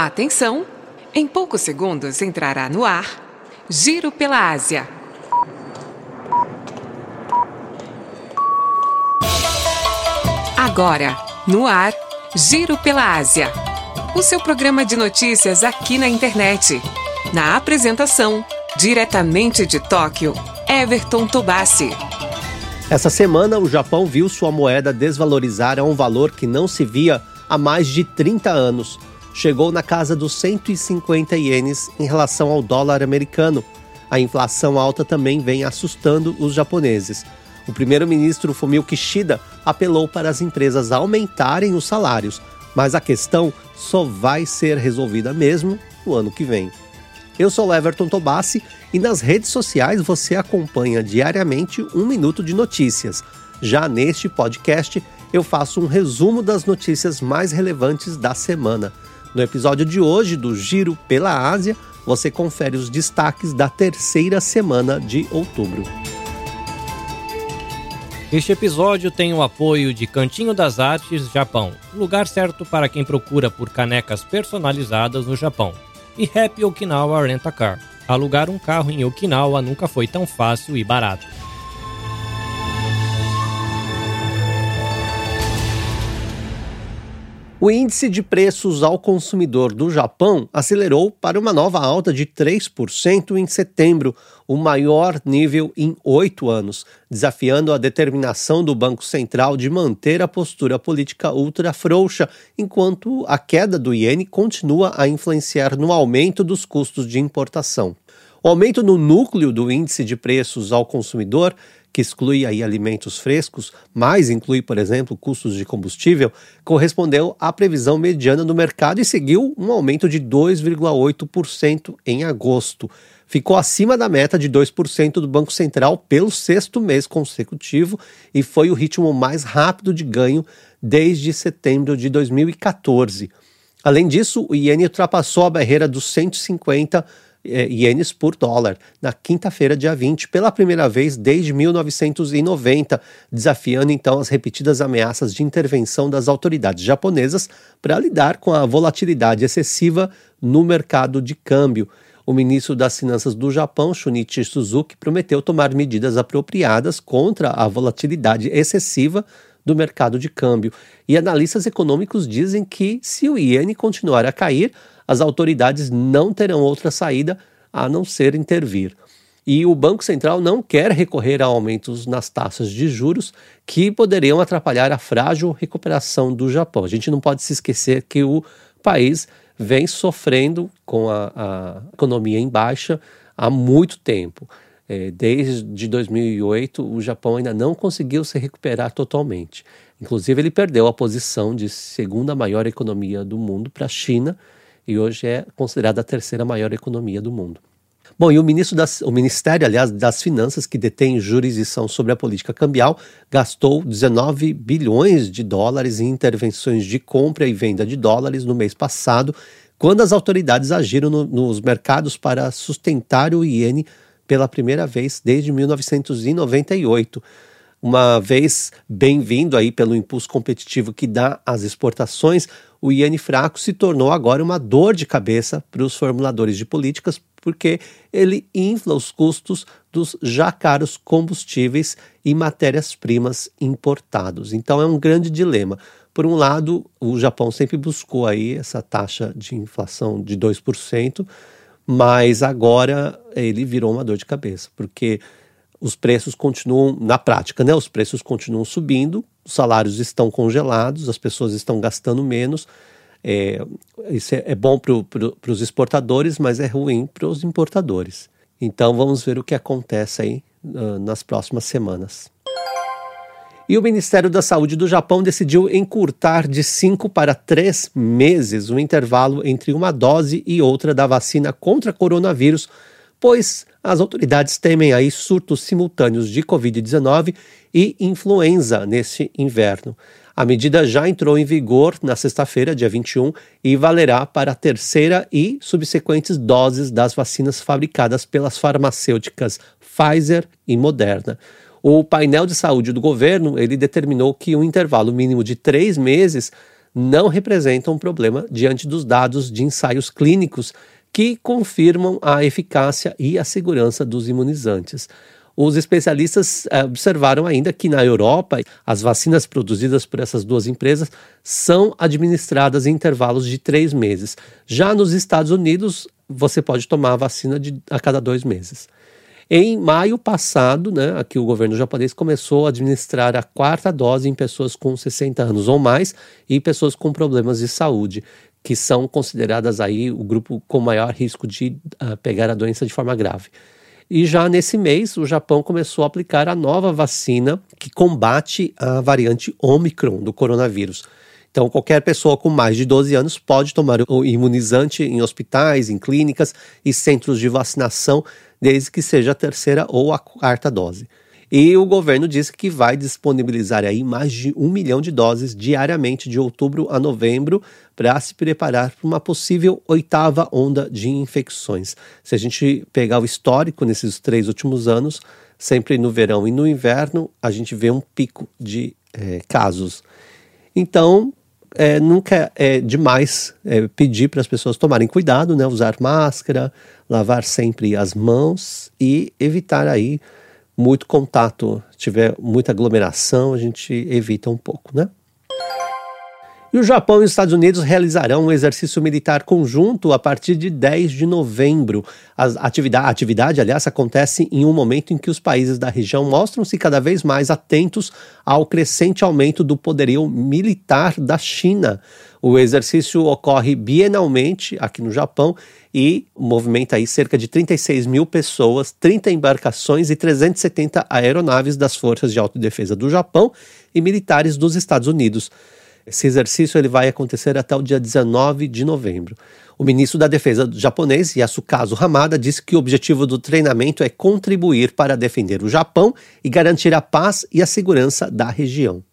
Atenção! Em poucos segundos entrará no ar Giro pela Ásia. Agora, no ar, Giro pela Ásia. O seu programa de notícias aqui na internet. Na apresentação, diretamente de Tóquio, Everton Tobassi. Essa semana, o Japão viu sua moeda desvalorizar a um valor que não se via há mais de 30 anos. Chegou na casa dos 150 ienes em relação ao dólar americano. A inflação alta também vem assustando os japoneses. O primeiro-ministro Fumio Kishida apelou para as empresas aumentarem os salários, mas a questão só vai ser resolvida mesmo no ano que vem. Eu sou Everton Tobassi e nas redes sociais você acompanha diariamente um minuto de notícias. Já neste podcast, eu faço um resumo das notícias mais relevantes da semana. No episódio de hoje do Giro pela Ásia, você confere os destaques da terceira semana de outubro. Este episódio tem o apoio de Cantinho das Artes Japão, lugar certo para quem procura por canecas personalizadas no Japão e Happy Okinawa Rent a Car. Alugar um carro em Okinawa nunca foi tão fácil e barato. O índice de preços ao consumidor do Japão acelerou para uma nova alta de 3% em setembro, o maior nível em oito anos, desafiando a determinação do Banco Central de manter a postura política ultra frouxa, enquanto a queda do iene continua a influenciar no aumento dos custos de importação. O aumento no núcleo do índice de preços ao consumidor que exclui aí alimentos frescos, mas inclui, por exemplo, custos de combustível, correspondeu à previsão mediana do mercado e seguiu um aumento de 2,8% em agosto. Ficou acima da meta de 2% do Banco Central pelo sexto mês consecutivo e foi o ritmo mais rápido de ganho desde setembro de 2014. Além disso, o iene ultrapassou a barreira dos 150 é, ienes por dólar na quinta-feira, dia 20, pela primeira vez desde 1990, desafiando então as repetidas ameaças de intervenção das autoridades japonesas para lidar com a volatilidade excessiva no mercado de câmbio. O ministro das Finanças do Japão, Shunichi Suzuki, prometeu tomar medidas apropriadas contra a volatilidade excessiva do mercado de câmbio. E analistas econômicos dizem que, se o iene continuar a cair, as autoridades não terão outra saída a não ser intervir. E o Banco Central não quer recorrer a aumentos nas taxas de juros que poderiam atrapalhar a frágil recuperação do Japão. A gente não pode se esquecer que o país vem sofrendo com a, a economia em baixa há muito tempo. É, desde 2008, o Japão ainda não conseguiu se recuperar totalmente. Inclusive, ele perdeu a posição de segunda maior economia do mundo para a China e hoje é considerada a terceira maior economia do mundo. Bom, e o, das, o Ministério, aliás, das Finanças, que detém jurisdição sobre a política cambial, gastou 19 bilhões de dólares em intervenções de compra e venda de dólares no mês passado, quando as autoridades agiram no, nos mercados para sustentar o iene pela primeira vez desde 1998 uma vez bem-vindo aí pelo impulso competitivo que dá às exportações, o iene fraco se tornou agora uma dor de cabeça para os formuladores de políticas, porque ele infla os custos dos já caros combustíveis e matérias-primas importados. Então é um grande dilema. Por um lado, o Japão sempre buscou aí essa taxa de inflação de 2%, mas agora ele virou uma dor de cabeça, porque os preços continuam, na prática, né? Os preços continuam subindo, os salários estão congelados, as pessoas estão gastando menos. É, isso é, é bom para pro, os exportadores, mas é ruim para os importadores. Então vamos ver o que acontece aí uh, nas próximas semanas. E o Ministério da Saúde do Japão decidiu encurtar de 5 para 3 meses o intervalo entre uma dose e outra da vacina contra coronavírus pois as autoridades temem aí surtos simultâneos de Covid-19 e influenza neste inverno. A medida já entrou em vigor na sexta-feira, dia 21, e valerá para a terceira e subsequentes doses das vacinas fabricadas pelas farmacêuticas Pfizer e Moderna. O painel de saúde do governo ele determinou que um intervalo mínimo de três meses não representam um problema diante dos dados de ensaios clínicos que confirmam a eficácia e a segurança dos imunizantes. Os especialistas eh, observaram ainda que na Europa, as vacinas produzidas por essas duas empresas são administradas em intervalos de três meses. Já nos Estados Unidos, você pode tomar a vacina de, a cada dois meses. Em maio passado, né, aqui o governo japonês começou a administrar a quarta dose em pessoas com 60 anos ou mais e pessoas com problemas de saúde, que são consideradas aí o grupo com maior risco de uh, pegar a doença de forma grave. E já nesse mês, o Japão começou a aplicar a nova vacina que combate a variante Omicron do coronavírus. Então, qualquer pessoa com mais de 12 anos pode tomar o imunizante em hospitais, em clínicas e centros de vacinação desde que seja a terceira ou a quarta dose. E o governo disse que vai disponibilizar aí mais de um milhão de doses diariamente de outubro a novembro para se preparar para uma possível oitava onda de infecções. Se a gente pegar o histórico nesses três últimos anos, sempre no verão e no inverno, a gente vê um pico de é, casos. Então, é, nunca é demais é, pedir para as pessoas tomarem cuidado, né? Usar máscara, lavar sempre as mãos e evitar aí muito contato. Se tiver muita aglomeração, a gente evita um pouco, né? E o Japão e os Estados Unidos realizarão um exercício militar conjunto a partir de 10 de novembro. A atividade, a atividade, aliás, acontece em um momento em que os países da região mostram-se cada vez mais atentos ao crescente aumento do poderio militar da China. O exercício ocorre bienalmente aqui no Japão e movimenta aí cerca de 36 mil pessoas, 30 embarcações e 370 aeronaves das Forças de Autodefesa do Japão e militares dos Estados Unidos. Esse exercício ele vai acontecer até o dia 19 de novembro. O ministro da Defesa japonês, Yasukazu Hamada, disse que o objetivo do treinamento é contribuir para defender o Japão e garantir a paz e a segurança da região.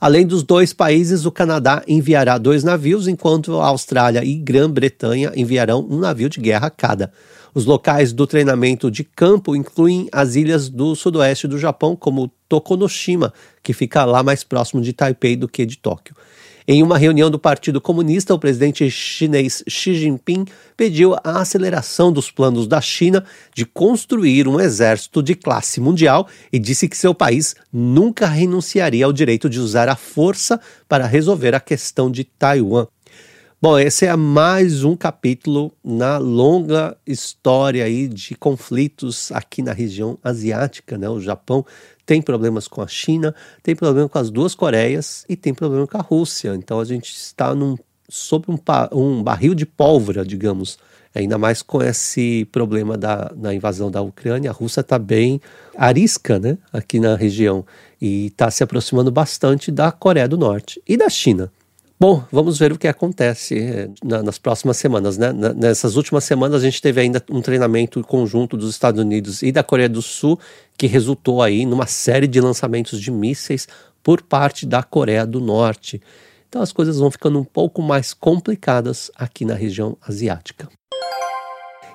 Além dos dois países, o Canadá enviará dois navios, enquanto a Austrália e Grã-Bretanha enviarão um navio de guerra cada. Os locais do treinamento de campo incluem as ilhas do sudoeste do Japão, como Tokunoshima, que fica lá mais próximo de Taipei do que de Tóquio. Em uma reunião do Partido Comunista, o presidente chinês Xi Jinping pediu a aceleração dos planos da China de construir um exército de classe mundial e disse que seu país nunca renunciaria ao direito de usar a força para resolver a questão de Taiwan. Bom, esse é mais um capítulo na longa história aí de conflitos aqui na região asiática, né? O Japão tem problemas com a China, tem problema com as duas Coreias e tem problema com a Rússia. Então a gente está num, sob um, um barril de pólvora, digamos. Ainda mais com esse problema da, da invasão da Ucrânia, a Rússia está bem arisca né, aqui na região e está se aproximando bastante da Coreia do Norte e da China. Bom, vamos ver o que acontece eh, nas próximas semanas. Né? Nessas últimas semanas, a gente teve ainda um treinamento conjunto dos Estados Unidos e da Coreia do Sul, que resultou aí numa série de lançamentos de mísseis por parte da Coreia do Norte. Então as coisas vão ficando um pouco mais complicadas aqui na região asiática.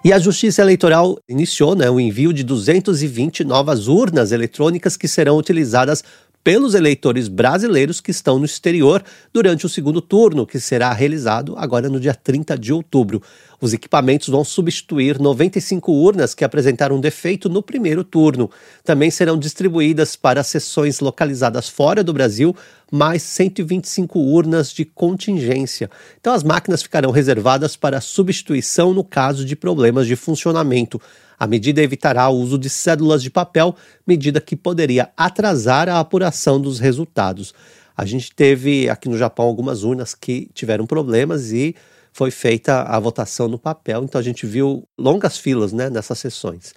E a Justiça Eleitoral iniciou né, o envio de 220 novas urnas eletrônicas que serão utilizadas pelos eleitores brasileiros que estão no exterior durante o segundo turno, que será realizado agora no dia 30 de outubro. Os equipamentos vão substituir 95 urnas que apresentaram defeito no primeiro turno. Também serão distribuídas para sessões localizadas fora do Brasil mais 125 urnas de contingência. Então, as máquinas ficarão reservadas para substituição no caso de problemas de funcionamento. A medida evitará o uso de cédulas de papel, medida que poderia atrasar a apuração dos resultados. A gente teve aqui no Japão algumas urnas que tiveram problemas e foi feita a votação no papel, então a gente viu longas filas né, nessas sessões.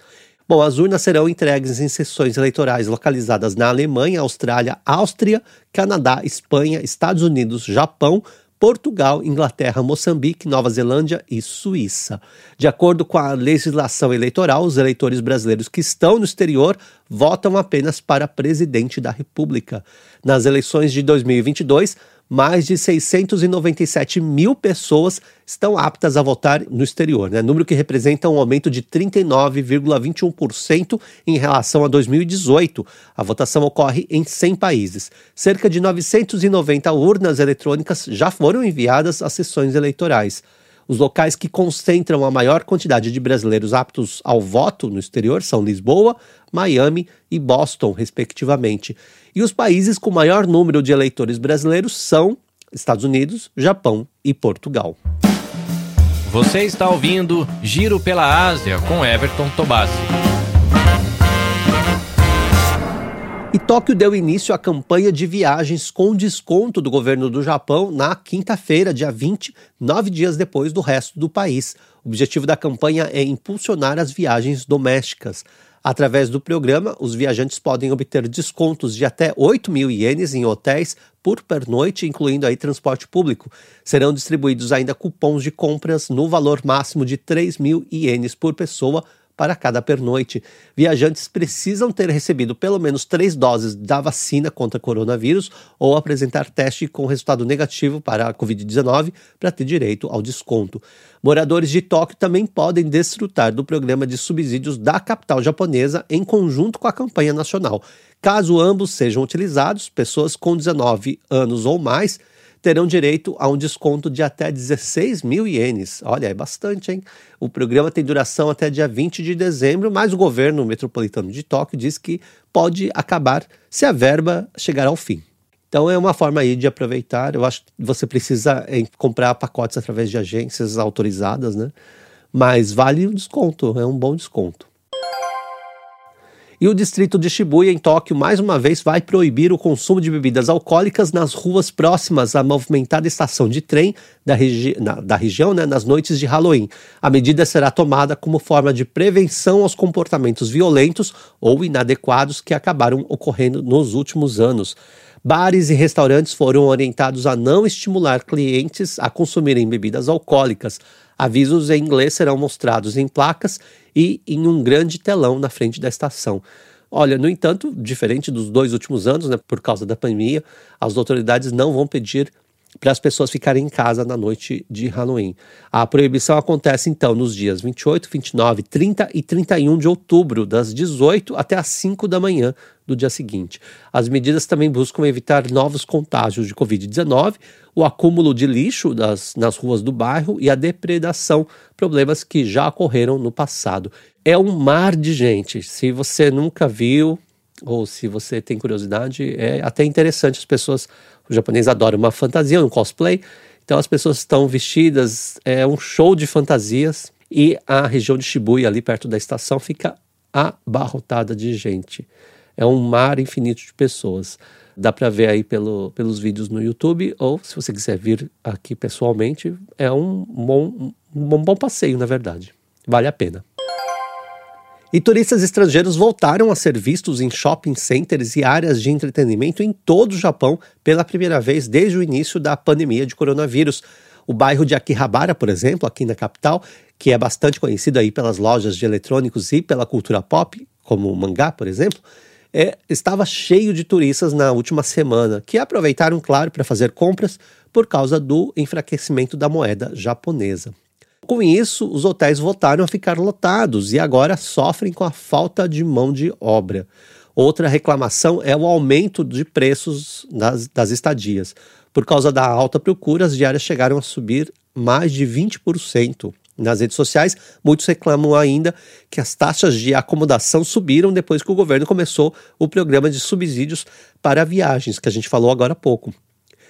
Bom, as urnas serão entregues em sessões eleitorais localizadas na Alemanha, Austrália, Áustria, Canadá, Espanha, Estados Unidos, Japão, Portugal, Inglaterra, Moçambique, Nova Zelândia e Suíça. De acordo com a legislação eleitoral, os eleitores brasileiros que estão no exterior votam apenas para presidente da República. Nas eleições de 2022, mais de 697 mil pessoas estão aptas a votar no exterior, né? número que representa um aumento de 39,21% em relação a 2018. A votação ocorre em 100 países. Cerca de 990 urnas eletrônicas já foram enviadas às sessões eleitorais. Os locais que concentram a maior quantidade de brasileiros aptos ao voto no exterior são Lisboa, Miami e Boston, respectivamente. E os países com maior número de eleitores brasileiros são Estados Unidos, Japão e Portugal. Você está ouvindo Giro pela Ásia com Everton Tobassi. E Tóquio deu início à campanha de viagens com desconto do governo do Japão na quinta-feira, dia 20, nove dias depois do resto do país. O objetivo da campanha é impulsionar as viagens domésticas. Através do programa, os viajantes podem obter descontos de até 8 mil ienes em hotéis por pernoite, incluindo aí transporte público. Serão distribuídos ainda cupons de compras no valor máximo de 3 mil ienes por pessoa para cada pernoite. Viajantes precisam ter recebido pelo menos três doses da vacina contra coronavírus ou apresentar teste com resultado negativo para a Covid-19 para ter direito ao desconto. Moradores de Tóquio também podem desfrutar do programa de subsídios da capital japonesa em conjunto com a campanha nacional. Caso ambos sejam utilizados, pessoas com 19 anos ou mais terão direito a um desconto de até 16 mil ienes. Olha, é bastante, hein? O programa tem duração até dia 20 de dezembro, mas o governo metropolitano de Tóquio diz que pode acabar se a verba chegar ao fim. Então é uma forma aí de aproveitar. Eu acho que você precisa comprar pacotes através de agências autorizadas, né? Mas vale o desconto, é um bom desconto. E o distrito de Shibuya, em Tóquio, mais uma vez vai proibir o consumo de bebidas alcoólicas nas ruas próximas à movimentada estação de trem da, regi na, da região né, nas noites de Halloween. A medida será tomada como forma de prevenção aos comportamentos violentos ou inadequados que acabaram ocorrendo nos últimos anos. Bares e restaurantes foram orientados a não estimular clientes a consumirem bebidas alcoólicas. Avisos em inglês serão mostrados em placas e em um grande telão na frente da estação. Olha, no entanto, diferente dos dois últimos anos, né, por causa da pandemia, as autoridades não vão pedir para as pessoas ficarem em casa na noite de Halloween. A proibição acontece então nos dias 28, 29, 30 e 31 de outubro, das 18 até as 5 da manhã do dia seguinte. As medidas também buscam evitar novos contágios de Covid-19, o acúmulo de lixo das, nas ruas do bairro e a depredação, problemas que já ocorreram no passado. É um mar de gente. Se você nunca viu, ou se você tem curiosidade, é até interessante. As pessoas, o japonês adora uma fantasia, um cosplay. Então as pessoas estão vestidas, é um show de fantasias e a região de Shibuya, ali perto da estação, fica abarrotada de gente. É um mar infinito de pessoas. Dá para ver aí pelo, pelos vídeos no YouTube, ou se você quiser vir aqui pessoalmente, é um bom, um bom passeio, na verdade. Vale a pena. E turistas estrangeiros voltaram a ser vistos em shopping centers e áreas de entretenimento em todo o Japão pela primeira vez desde o início da pandemia de coronavírus. O bairro de Akihabara, por exemplo, aqui na capital, que é bastante conhecido aí pelas lojas de eletrônicos e pela cultura pop, como o mangá, por exemplo, é, estava cheio de turistas na última semana, que aproveitaram, claro, para fazer compras por causa do enfraquecimento da moeda japonesa. Com isso, os hotéis voltaram a ficar lotados e agora sofrem com a falta de mão de obra. Outra reclamação é o aumento de preços das, das estadias. Por causa da alta procura, as diárias chegaram a subir mais de 20%. Nas redes sociais, muitos reclamam ainda que as taxas de acomodação subiram depois que o governo começou o programa de subsídios para viagens, que a gente falou agora há pouco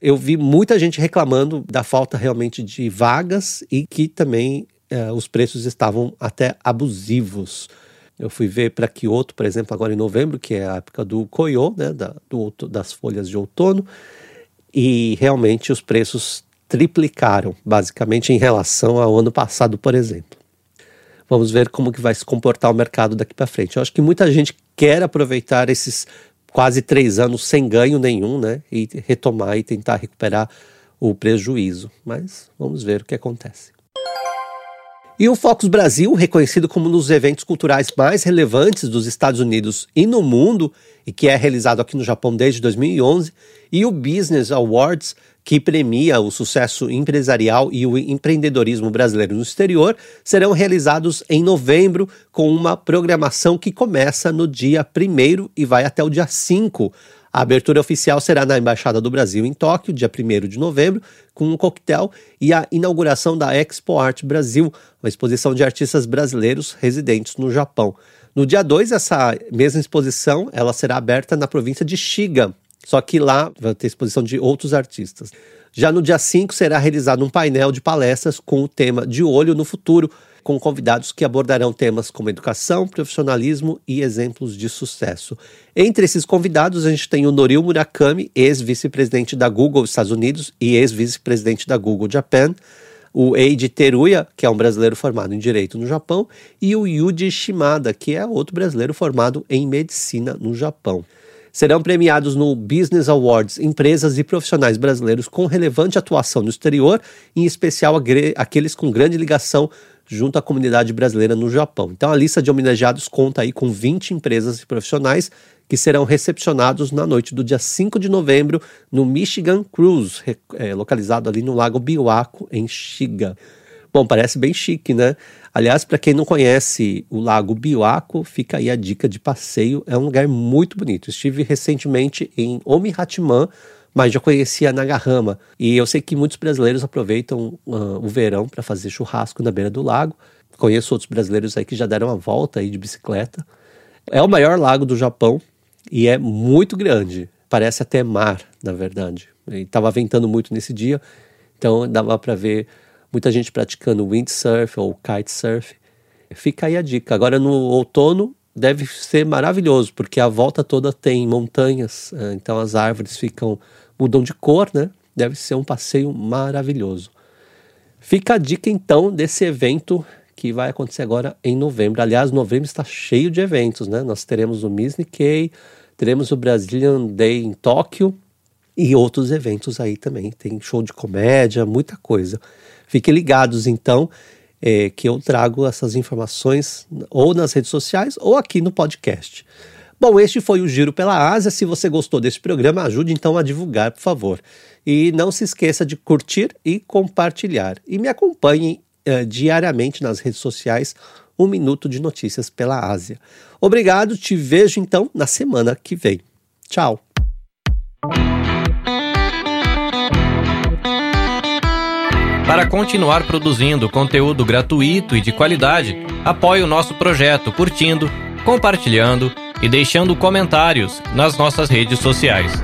eu vi muita gente reclamando da falta realmente de vagas e que também é, os preços estavam até abusivos. Eu fui ver para Kyoto, por exemplo, agora em novembro, que é a época do Koyo, né, da, do, das folhas de outono, e realmente os preços triplicaram, basicamente em relação ao ano passado, por exemplo. Vamos ver como que vai se comportar o mercado daqui para frente. Eu acho que muita gente quer aproveitar esses quase três anos sem ganho nenhum, né? E retomar e tentar recuperar o prejuízo. Mas vamos ver o que acontece. E o Focus Brasil, reconhecido como um dos eventos culturais mais relevantes dos Estados Unidos e no mundo, e que é realizado aqui no Japão desde 2011, e o Business Awards, que premia o sucesso empresarial e o empreendedorismo brasileiro no exterior, serão realizados em novembro, com uma programação que começa no dia 1 e vai até o dia 5. A abertura oficial será na Embaixada do Brasil em Tóquio, dia 1 de novembro, com um coquetel e a inauguração da Expo Art Brasil, uma exposição de artistas brasileiros residentes no Japão. No dia 2, essa mesma exposição ela será aberta na província de Shiga, só que lá vai ter exposição de outros artistas. Já no dia 5 será realizado um painel de palestras com o tema De Olho no Futuro, com convidados que abordarão temas como educação, profissionalismo e exemplos de sucesso. Entre esses convidados, a gente tem o Noril Murakami, ex-vice-presidente da Google Estados Unidos e ex-vice-presidente da Google Japan, o Eiji Teruya, que é um brasileiro formado em Direito no Japão, e o Yuji Shimada, que é outro brasileiro formado em Medicina no Japão. Serão premiados no Business Awards empresas e profissionais brasileiros com relevante atuação no exterior, em especial aqueles com grande ligação junto à comunidade brasileira no Japão. Então a lista de homenageados conta aí com 20 empresas e profissionais que serão recepcionados na noite do dia 5 de novembro no Michigan Cruise, é, localizado ali no Lago Biwako, em Shiga. Bom, parece bem chique, né? Aliás, para quem não conhece o Lago Biwako, fica aí a dica de passeio. É um lugar muito bonito. Estive recentemente em Omihatman, mas já conhecia Nagahama. E eu sei que muitos brasileiros aproveitam uh, o verão para fazer churrasco na beira do lago. Conheço outros brasileiros aí que já deram uma volta aí de bicicleta. É o maior lago do Japão e é muito grande. Parece até mar, na verdade. Estava ventando muito nesse dia, então dava para ver muita gente praticando windsurf ou kitesurf. Fica aí a dica. Agora no outono deve ser maravilhoso, porque a volta toda tem montanhas, eh, então as árvores ficam mudam de cor, né? Deve ser um passeio maravilhoso. Fica a dica então desse evento que vai acontecer agora em novembro. Aliás, novembro está cheio de eventos, né? Nós teremos o Miss Nikkei, teremos o Brazilian Day em Tóquio e outros eventos aí também. Tem show de comédia, muita coisa. Fiquem ligados então, é, que eu trago essas informações ou nas redes sociais ou aqui no podcast. Bom, este foi o Giro pela Ásia. Se você gostou desse programa, ajude então a divulgar, por favor. E não se esqueça de curtir e compartilhar. E me acompanhem uh, diariamente nas redes sociais. Um minuto de notícias pela Ásia. Obrigado, te vejo então na semana que vem. Tchau. Para continuar produzindo conteúdo gratuito e de qualidade, apoie o nosso projeto curtindo, compartilhando e deixando comentários nas nossas redes sociais.